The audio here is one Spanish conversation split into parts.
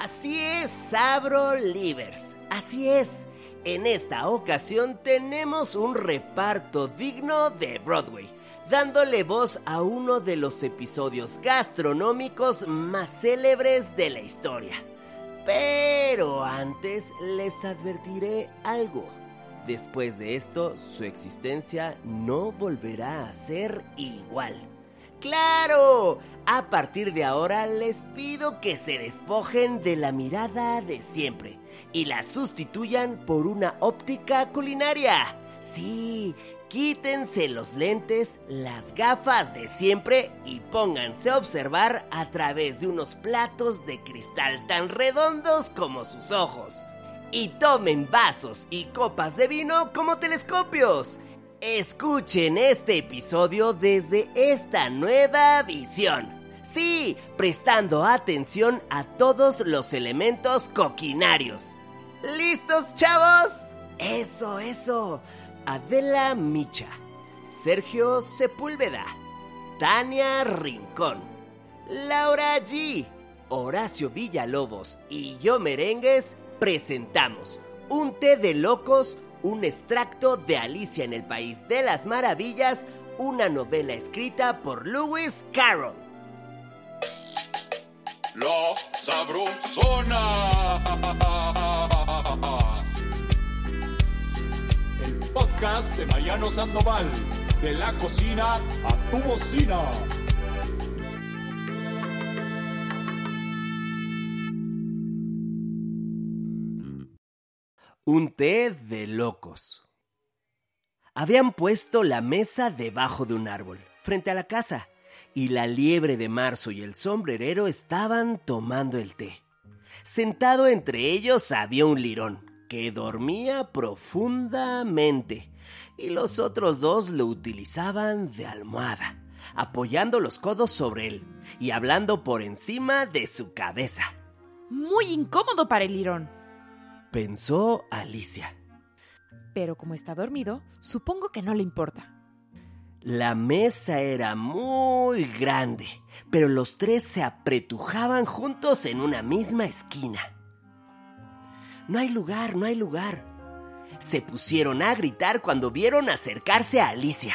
Así es, Sabro Livers. Así es. En esta ocasión tenemos un reparto digno de Broadway, dándole voz a uno de los episodios gastronómicos más célebres de la historia. Pero antes les advertiré algo. Después de esto, su existencia no volverá a ser igual. ¡Claro! A partir de ahora les pido que se despojen de la mirada de siempre y la sustituyan por una óptica culinaria. Sí, quítense los lentes, las gafas de siempre y pónganse a observar a través de unos platos de cristal tan redondos como sus ojos. Y tomen vasos y copas de vino como telescopios Escuchen este episodio desde esta nueva visión. Sí, prestando atención a todos los elementos coquinarios. ¿Listos, chavos? Eso, eso. Adela Micha, Sergio Sepúlveda, Tania Rincón, Laura G, Horacio Villalobos y yo Merengues presentamos un té de locos un extracto de Alicia en el País de las Maravillas, una novela escrita por Lewis Carroll. La Sabrosona. El podcast de Mariano Sandoval, de la cocina a tu bocina. Un té de locos. Habían puesto la mesa debajo de un árbol, frente a la casa, y la liebre de marzo y el sombrerero estaban tomando el té. Sentado entre ellos había un lirón, que dormía profundamente, y los otros dos lo utilizaban de almohada, apoyando los codos sobre él y hablando por encima de su cabeza. Muy incómodo para el lirón pensó Alicia. Pero como está dormido, supongo que no le importa. La mesa era muy grande, pero los tres se apretujaban juntos en una misma esquina. No hay lugar, no hay lugar. Se pusieron a gritar cuando vieron acercarse a Alicia.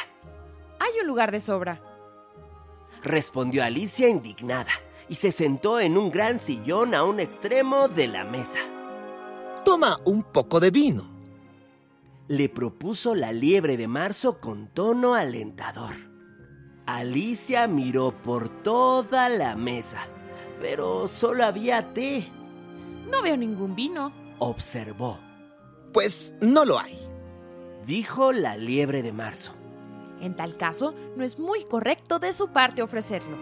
Hay un lugar de sobra. Respondió Alicia indignada y se sentó en un gran sillón a un extremo de la mesa. Toma un poco de vino. Le propuso la liebre de marzo con tono alentador. Alicia miró por toda la mesa, pero solo había té. No veo ningún vino. Observó. Pues no lo hay. Dijo la liebre de marzo. En tal caso, no es muy correcto de su parte ofrecerlo.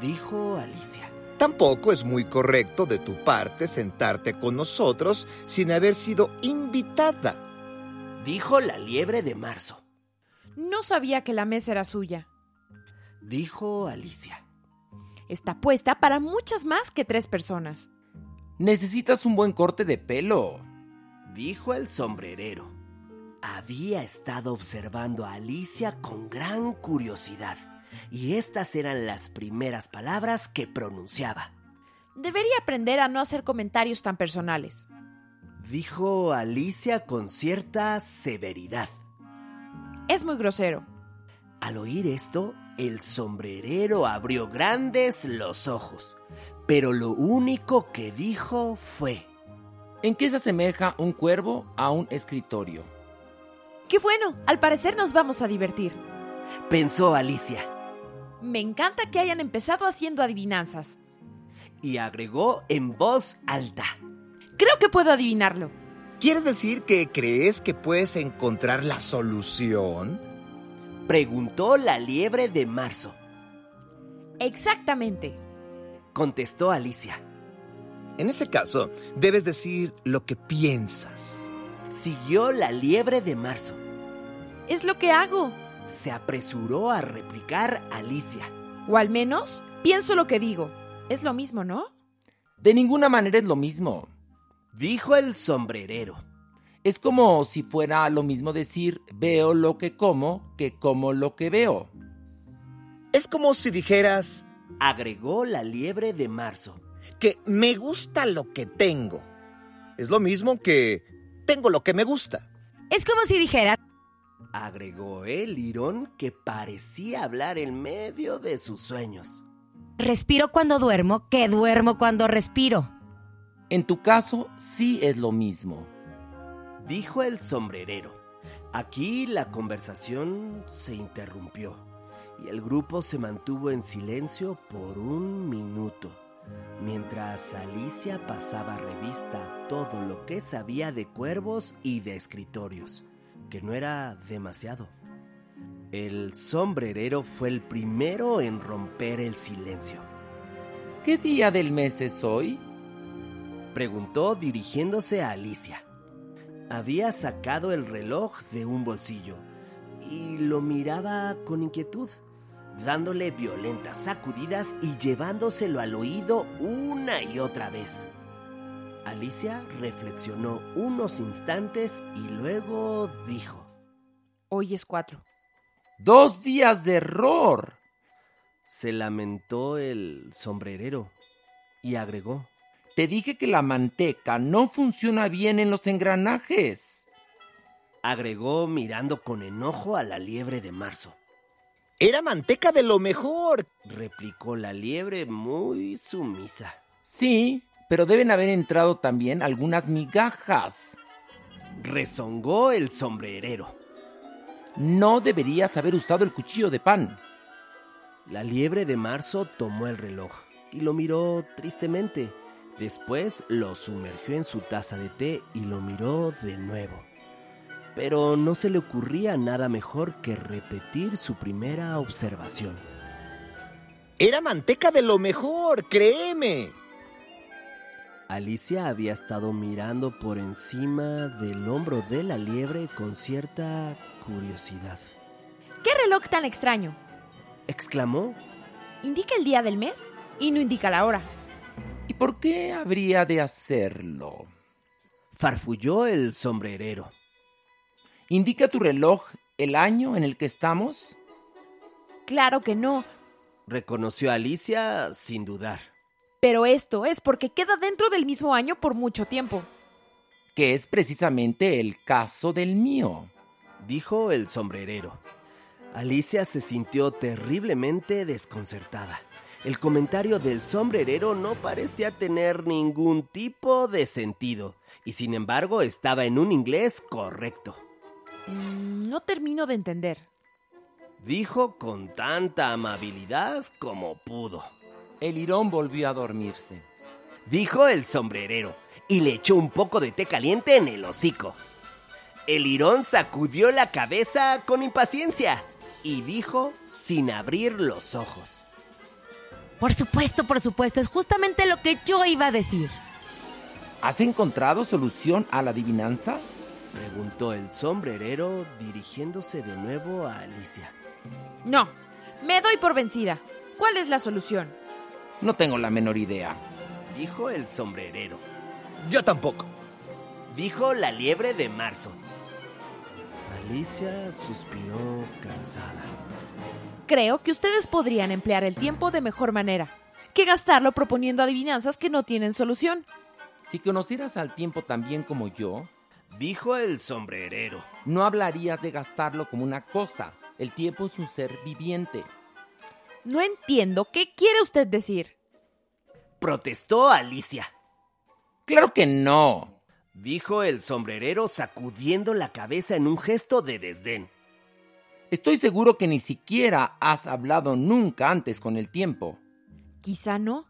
Dijo Alicia. Tampoco es muy correcto de tu parte sentarte con nosotros sin haber sido invitada. Dijo la liebre de marzo. No sabía que la mesa era suya. Dijo Alicia. Está puesta para muchas más que tres personas. Necesitas un buen corte de pelo. Dijo el sombrerero. Había estado observando a Alicia con gran curiosidad y estas eran las primeras palabras que pronunciaba. Debería aprender a no hacer comentarios tan personales. Dijo Alicia con cierta severidad. Es muy grosero. Al oír esto, el sombrerero abrió grandes los ojos, pero lo único que dijo fue... ¿En qué se asemeja un cuervo a un escritorio? ¡Qué bueno! Al parecer nos vamos a divertir. Pensó Alicia. Me encanta que hayan empezado haciendo adivinanzas. Y agregó en voz alta. Creo que puedo adivinarlo. ¿Quieres decir que crees que puedes encontrar la solución? Preguntó la liebre de marzo. Exactamente. Contestó Alicia. En ese caso, debes decir lo que piensas. Siguió la liebre de marzo. Es lo que hago se apresuró a replicar Alicia. O al menos, pienso lo que digo. Es lo mismo, ¿no? De ninguna manera es lo mismo. Dijo el sombrerero. Es como si fuera lo mismo decir veo lo que como que como lo que veo. Es como si dijeras, agregó la liebre de marzo. que me gusta lo que tengo. Es lo mismo que tengo lo que me gusta. Es como si dijera, Agregó el lirón que parecía hablar en medio de sus sueños. respiro cuando duermo, que duermo cuando respiro. En tu caso, sí es lo mismo. Dijo el sombrerero. Aquí la conversación se interrumpió y el grupo se mantuvo en silencio por un minuto, mientras Alicia pasaba revista a todo lo que sabía de cuervos y de escritorios, que no era demasiado. El sombrerero fue el primero en romper el silencio. ¿Qué día del mes es hoy? Preguntó dirigiéndose a Alicia. Había sacado el reloj de un bolsillo y lo miraba con inquietud, dándole violentas sacudidas y llevándoselo al oído una y otra vez. Alicia reflexionó unos instantes y luego dijo, Hoy es cuatro. Dos días de error. se lamentó el sombrerero y agregó, Te dije que la manteca no funciona bien en los engranajes. agregó mirando con enojo a la liebre de marzo. Era manteca de lo mejor. replicó la liebre muy sumisa. Sí, pero deben haber entrado también algunas migajas. Rezongó el sombrerero. No deberías haber usado el cuchillo de pan. La liebre de marzo tomó el reloj y lo miró tristemente. Después lo sumergió en su taza de té y lo miró de nuevo. Pero no se le ocurría nada mejor que repetir su primera observación. Era manteca de lo mejor, créeme. Alicia había estado mirando por encima del hombro de la liebre con cierta curiosidad. ¿Qué reloj tan extraño? Exclamó Indica el día del mes y no indica la hora. ¿Y por qué habría de hacerlo? Farfulló el sombrerero. ¿Indica tu reloj el año en el que estamos? Claro que no, Reconoció Alicia sin dudar. Pero esto es porque queda dentro del mismo año por mucho tiempo. Que es precisamente el caso del mío. Dijo el sombrerero. Alicia se sintió terriblemente desconcertada. El comentario del sombrerero no parecía tener ningún tipo de sentido, y sin embargo estaba en un inglés correcto. Mm, No termino de entender. Dijo con tanta amabilidad como pudo. El irón volvió a dormirse. Dijo el sombrerero, y le echó un poco de té caliente en el hocico. El lirón sacudió la cabeza con impaciencia y dijo sin abrir los ojos. Por supuesto, por supuesto, es justamente lo que yo iba a decir. ¿Has encontrado solución a la adivinanza? Preguntó el sombrerero dirigiéndose de nuevo a Alicia. No, me doy por vencida. ¿Cuál es la solución? No tengo la menor idea. Dijo el sombrerero. Yo tampoco. Dijo la liebre de marzo. Alicia suspiró cansada. Creo que ustedes podrían emplear el tiempo de mejor manera que gastarlo proponiendo adivinanzas que no tienen solución. Si conocieras al tiempo tan bien como yo, Dijo el sombrerero. no hablarías de gastarlo como una cosa. El tiempo es un ser viviente. No entiendo qué quiere usted decir. Protestó Alicia. Claro que no. Dijo el sombrerero sacudiendo la cabeza en un gesto de desdén. Estoy seguro que ni siquiera has hablado nunca antes con el tiempo. Quizá no,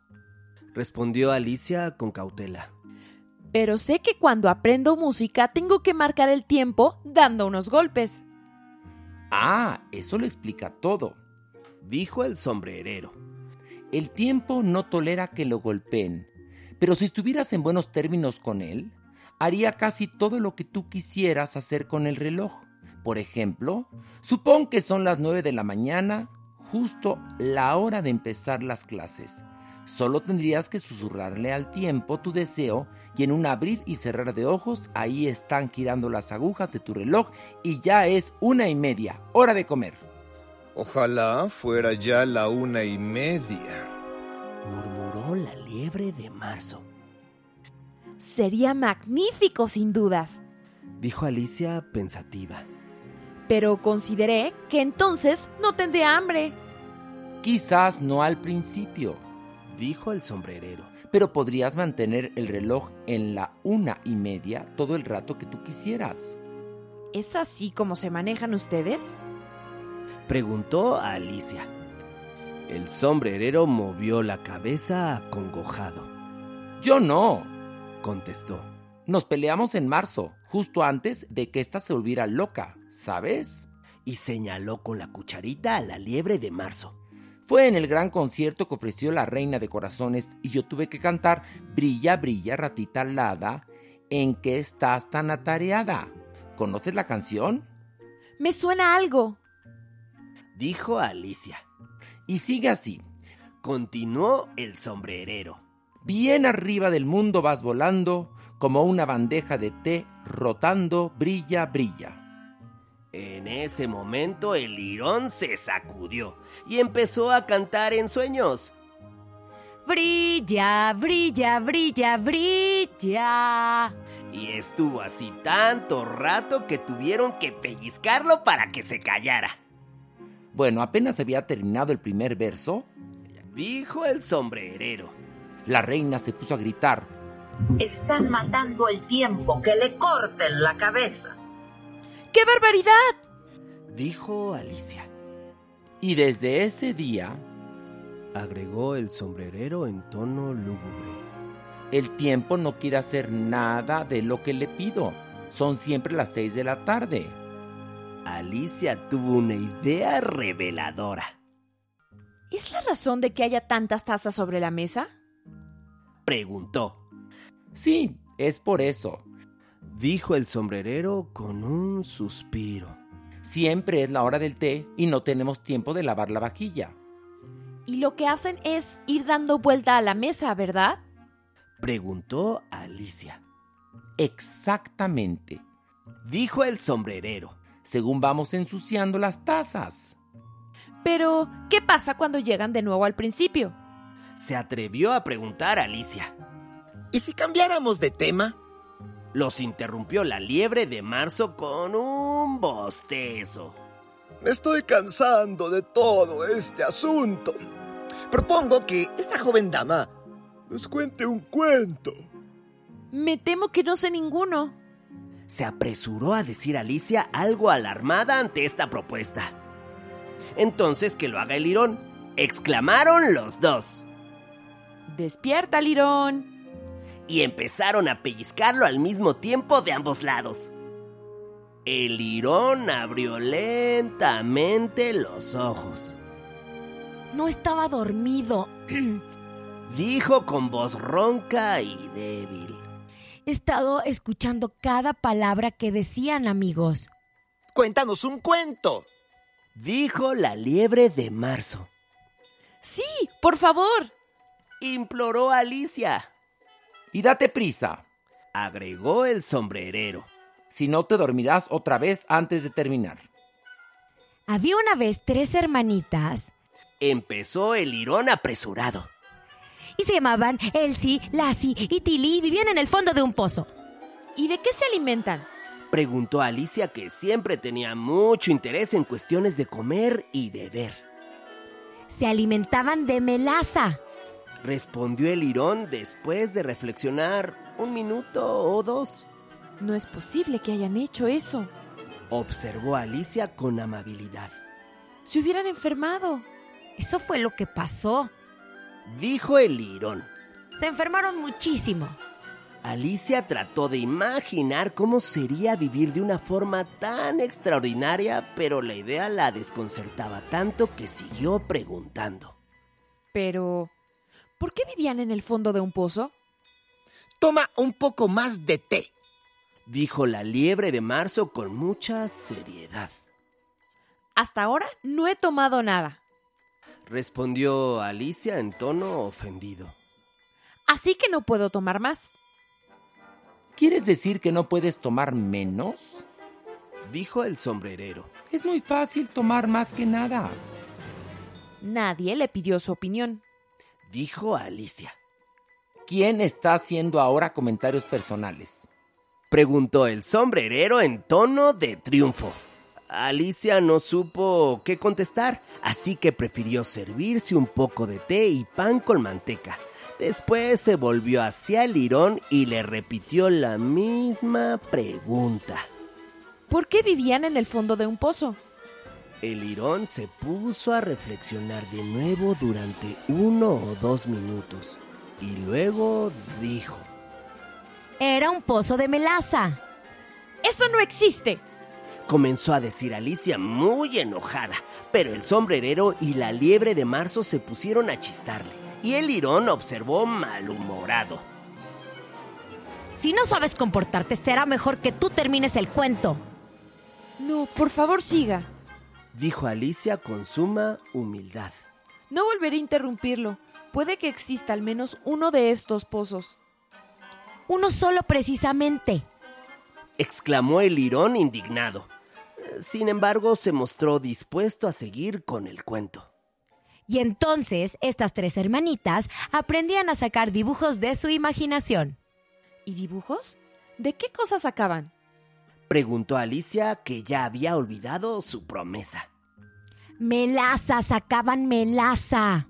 Respondió Alicia con cautela. pero sé que cuando aprendo música tengo que marcar el tiempo dando unos golpes. Ah, eso lo explica todo. Dijo el sombrerero. El tiempo no tolera que lo golpeen, pero si estuvieras en buenos términos con él, haría casi todo lo que tú quisieras hacer con el reloj. Por ejemplo, supón que son las 9 de la mañana, justo la hora de empezar las clases. Solo tendrías que susurrarle al tiempo tu deseo y en un abrir y cerrar de ojos ahí están girando las agujas de tu reloj y ya es una y media, hora de comer. Ojalá fuera ya la una y media. Murmuró la liebre de marzo. Sería magnífico, sin dudas. Dijo Alicia pensativa. Pero consideré que entonces no tendré hambre. Quizás no al principio, Dijo el sombrerero. pero podrías mantener el reloj en la una y media todo el rato que tú quisieras. ¿Es así como se manejan ustedes? Preguntó a Alicia. El sombrerero movió la cabeza acongojado. Yo no. Contestó. Nos peleamos en marzo, justo antes de que ésta se volviera loca, ¿sabes? Y señaló con la cucharita a la liebre de marzo. Fue en el gran concierto que ofreció la Reina de Corazones y yo tuve que cantar Brilla, brilla, ratita alada, ¿en qué estás tan atareada? ¿Conoces la canción? Me suena algo. Dijo Alicia. Y sigue así. Continuó el sombrerero. Bien arriba del mundo vas volando, como una bandeja de té rotando, brilla, brilla. En ese momento el lirón se sacudió y empezó a cantar en sueños. Brilla, brilla, brilla, brilla. Y estuvo así tanto rato que tuvieron que pellizcarlo para que se callara. Bueno, apenas había terminado el primer verso, Dijo el sombrerero. la reina se puso a gritar. Están matando el tiempo, que le corten la cabeza. ¡Qué barbaridad! Dijo Alicia. Y desde ese día, Agregó el sombrerero en tono lúgubre. el tiempo no quiere hacer nada de lo que le pido. Son siempre las seis de la tarde. Alicia tuvo una idea reveladora. ¿Es la razón de que haya tantas tazas sobre la mesa? Preguntó. Sí, es por eso. Dijo el sombrerero con un suspiro. Siempre es la hora del té y no tenemos tiempo de lavar la vajilla. Y lo que hacen es ir dando vuelta a la mesa, ¿verdad? Preguntó Alicia. Exactamente. Dijo el sombrerero. Según vamos ensuciando las tazas. Pero, ¿qué pasa cuando llegan de nuevo al principio? Se atrevió a preguntar Alicia. ¿Y si cambiáramos de tema? Los interrumpió la liebre de marzo con un bostezo. Me estoy cansando de todo este asunto. Propongo que esta joven dama nos cuente un cuento. Me temo que no sé ninguno. Se apresuró a decir Alicia algo alarmada ante esta propuesta. Entonces que lo haga el lirón, exclamaron los dos. Despierta, Lirón. y empezaron a pellizcarlo al mismo tiempo de ambos lados. El lirón abrió lentamente los ojos. No estaba dormido. Dijo con voz ronca y débil. He estado escuchando cada palabra que decían, amigos. Cuéntanos un cuento. Dijo la liebre de marzo. Sí, por favor. Imploró Alicia. Y date prisa. Agregó el sombrerero. Si no te dormirás otra vez antes de terminar. Había una vez tres hermanitas Empezó el lirón apresurado. Y se llamaban Elsie, Lassie y Tilly y vivían en el fondo de un pozo. ¿Y de qué se alimentan? Preguntó Alicia que siempre tenía mucho interés en cuestiones de comer y beber. Se alimentaban de melaza. Respondió el lirón después de reflexionar un minuto o dos. No es posible que hayan hecho eso. Observó Alicia con amabilidad. Se hubieran enfermado. Eso fue lo que pasó. Dijo el lirón. Se enfermaron muchísimo. Alicia trató de imaginar cómo sería vivir de una forma tan extraordinaria, pero la idea la desconcertaba tanto que siguió preguntando. Pero, ¿por qué vivían en el fondo de un pozo? Toma un poco más de té. Dijo la liebre de marzo con mucha seriedad. Hasta ahora no he tomado nada. Respondió Alicia en tono ofendido. Así que no puedo tomar más. ¿Quieres decir que no puedes tomar menos? Dijo el sombrerero. Es muy fácil tomar más que nada. Nadie le pidió su opinión. dijo Alicia. ¿Quién está haciendo ahora comentarios personales? Preguntó el sombrerero en tono de triunfo. Alicia no supo qué contestar, así que prefirió servirse un poco de té y pan con manteca. Después se volvió hacia el lirón y le repitió la misma pregunta. ¿Por qué vivían en el fondo de un pozo? El lirón se puso a reflexionar de nuevo durante uno o dos minutos y luego dijo, Era un pozo de melaza. ¡Eso no existe! Comenzó a decir Alicia muy enojada, pero el sombrerero y la liebre de marzo se pusieron a chistarle, y el lirón observó malhumorado. Si no sabes comportarte, será mejor que tú termines el cuento. No, por favor siga. Dijo Alicia con suma humildad. No volveré a interrumpirlo. Puede que exista al menos uno de estos pozos. Uno solo precisamente. Exclamó el lirón indignado. Sin embargo, se mostró dispuesto a seguir con el cuento. Y entonces estas tres hermanitas aprendían a sacar dibujos de su imaginación. ¿Y dibujos? ¿De qué cosas sacaban? Preguntó Alicia, que ya había olvidado su promesa. Melaza, sacaban melaza.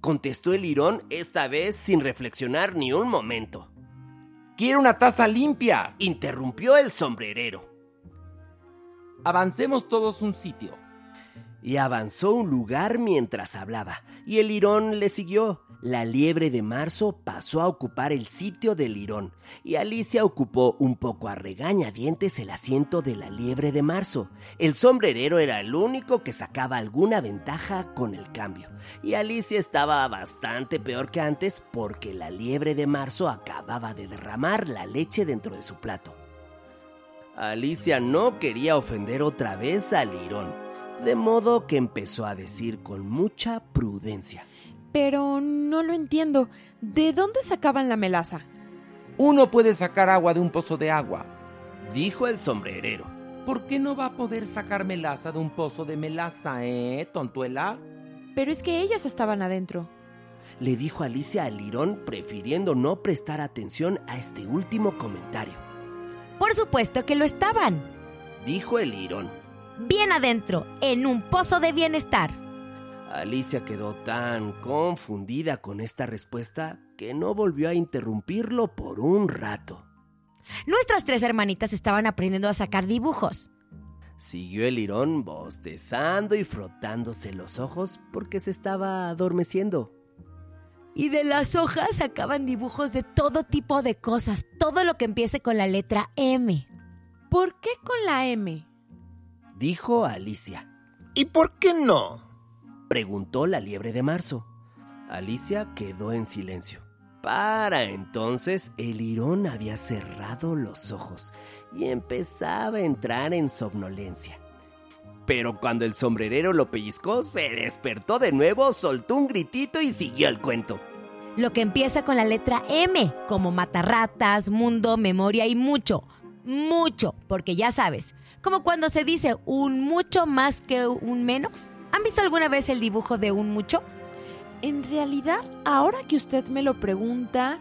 Contestó el lirón esta vez sin reflexionar ni un momento. Quiero una taza limpia. Interrumpió el sombrerero. Avancemos todos un sitio. Y avanzó un lugar mientras hablaba, y el lirón le siguió. La liebre de marzo pasó a ocupar el sitio del lirón, y Alicia ocupó un poco a regañadientes el asiento de la liebre de marzo. El sombrerero era el único que sacaba alguna ventaja con el cambio, y Alicia estaba bastante peor que antes porque la liebre de marzo acababa de derramar la leche dentro de su plato. Alicia no quería ofender otra vez al lirón, de modo que empezó a decir con mucha prudencia. Pero no lo entiendo. ¿De dónde sacaban la melaza? Uno puede sacar agua de un pozo de agua. Dijo el sombrerero. ¿Por qué no va a poder sacar melaza de un pozo de melaza, eh, tontuela? Pero es que ellas estaban adentro. Le dijo Alicia al lirón, prefiriendo no prestar atención a este último comentario. Por supuesto que lo estaban. Dijo el lirón. Bien adentro, en un pozo de bienestar. Alicia quedó tan confundida con esta respuesta que no volvió a interrumpirlo por un rato. Nuestras tres hermanitas estaban aprendiendo a sacar dibujos. Siguió el lirón bostezando y frotándose los ojos porque se estaba adormeciendo. Y de las hojas sacaban dibujos de todo tipo de cosas, todo lo que empiece con la letra M. ¿Por qué con la M? Dijo Alicia. ¿Y por qué no? preguntó la liebre de marzo. Alicia quedó en silencio. Para entonces el lirón había cerrado los ojos y empezaba a entrar en somnolencia. Pero cuando el sombrerero lo pellizcó, se despertó de nuevo, soltó un gritito y siguió el cuento. Lo que empieza con la letra M, como matarratas, mundo, memoria y mucho. Mucho, porque ya sabes, como cuando se dice un mucho más que un menos. ¿Han visto alguna vez el dibujo de un mucho? En realidad, ahora que usted me lo pregunta...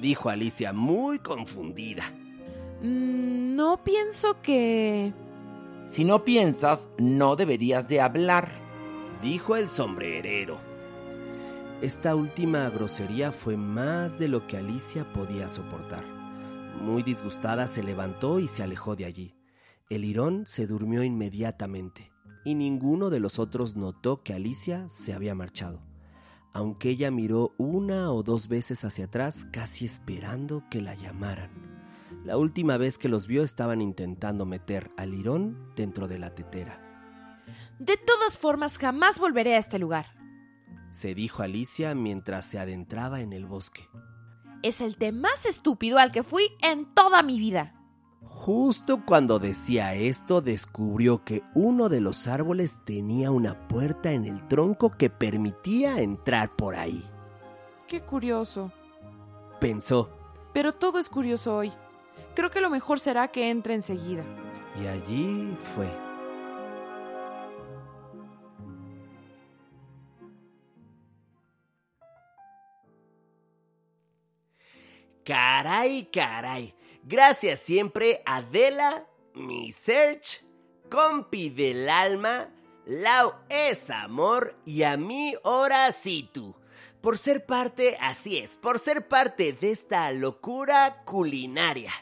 Dijo Alicia muy confundida. Mm, no pienso que... Si no piensas, no deberías de hablar. Dijo el sombrerero. Esta última grosería fue más de lo que Alicia podía soportar. Muy disgustada se levantó y se alejó de allí. El lirón se durmió inmediatamente y ninguno de los otros notó que Alicia se había marchado, aunque ella miró una o dos veces hacia atrás casi esperando que la llamaran. La última vez que los vio estaban intentando meter al lirón dentro de la tetera. De todas formas, jamás volveré a este lugar, se dijo Alicia mientras se adentraba en el bosque. Es el té más estúpido al que fui en toda mi vida. Justo cuando decía esto, descubrió que uno de los árboles tenía una puerta en el tronco que permitía entrar por ahí. Qué curioso. Pensó. Pero todo es curioso hoy. Creo que lo mejor será que entre enseguida. Y allí fue. Caray, caray. Gracias siempre a Adela, mi Search, compi del alma, Lau es amor y a mí ahora sí tú. Por ser parte, así es, por ser parte de esta locura culinaria.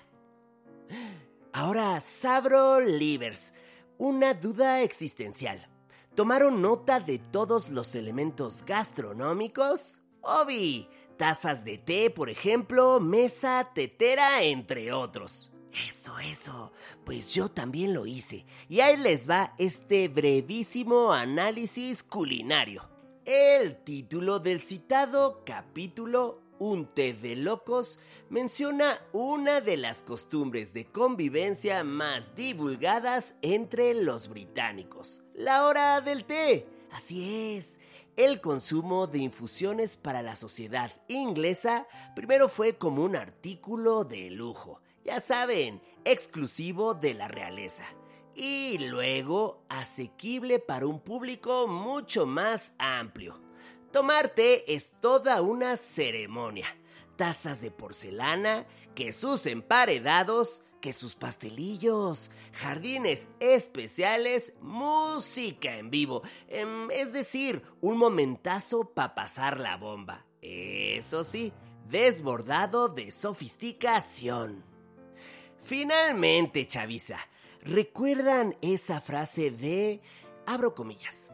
Ahora, Sabro Livers, una duda existencial. ¿Tomaron nota de todos los elementos gastronómicos? Obi, tazas de té, por ejemplo, mesa, tetera, entre otros. Eso, eso. Pues yo también lo hice. Y ahí les va este brevísimo análisis culinario. El título del citado capítulo Un té de locos menciona una de las costumbres de convivencia más divulgadas entre los británicos. La hora del té. Así es. El consumo de infusiones para la sociedad inglesa primero fue como un artículo de lujo ya saben, exclusivo de la realeza. Y luego asequible para un público mucho más amplio. Tomar té es toda una ceremonia. Tazas de porcelana, que sus emparedados, que sus pastelillos, jardines especiales, música en vivo. Em, es decir, un momentazo para pasar la bomba. Eso sí, desbordado de sofisticación. Finalmente, Chavisa, ¿recuerdan esa frase de, abro comillas,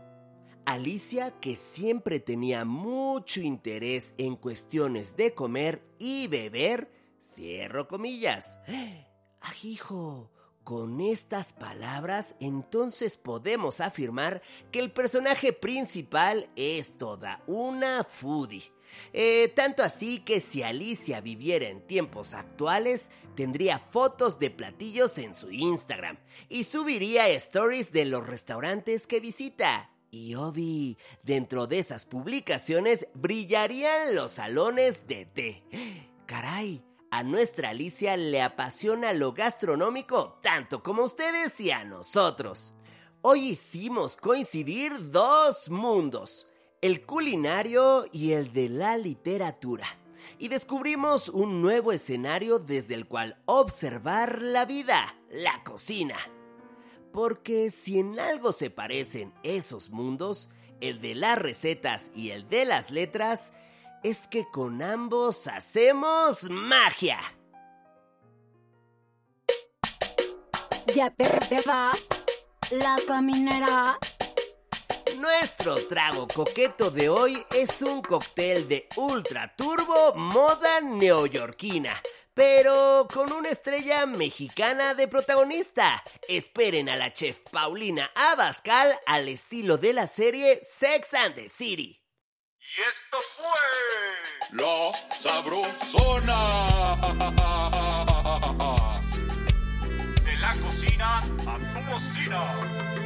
Alicia que siempre tenía mucho interés en cuestiones de comer y beber, cierro comillas. Ajijo, con estas palabras entonces podemos afirmar que el personaje principal es toda una foodie eh, tanto así que si Alicia viviera en tiempos actuales, tendría fotos de platillos en su Instagram y subiría stories de los restaurantes que visita. Y Obi, dentro de esas publicaciones brillarían los salones de té. Caray, a nuestra Alicia le apasiona lo gastronómico tanto como a ustedes y a nosotros. Hoy hicimos coincidir dos mundos el culinario y el de la literatura. Y descubrimos un nuevo escenario desde el cual observar la vida, la cocina. Porque si en algo se parecen esos mundos, el de las recetas y el de las letras, es que con ambos hacemos magia. Ya te, vas, la caminera nuestro trago coqueto de hoy es un cóctel de ultra turbo moda neoyorquina pero con una estrella mexicana de protagonista. Esperen a la chef Paulina Abascal al estilo de la serie Sex and the City. Y esto fue La Sabrosona. De la cocina a tu cocina.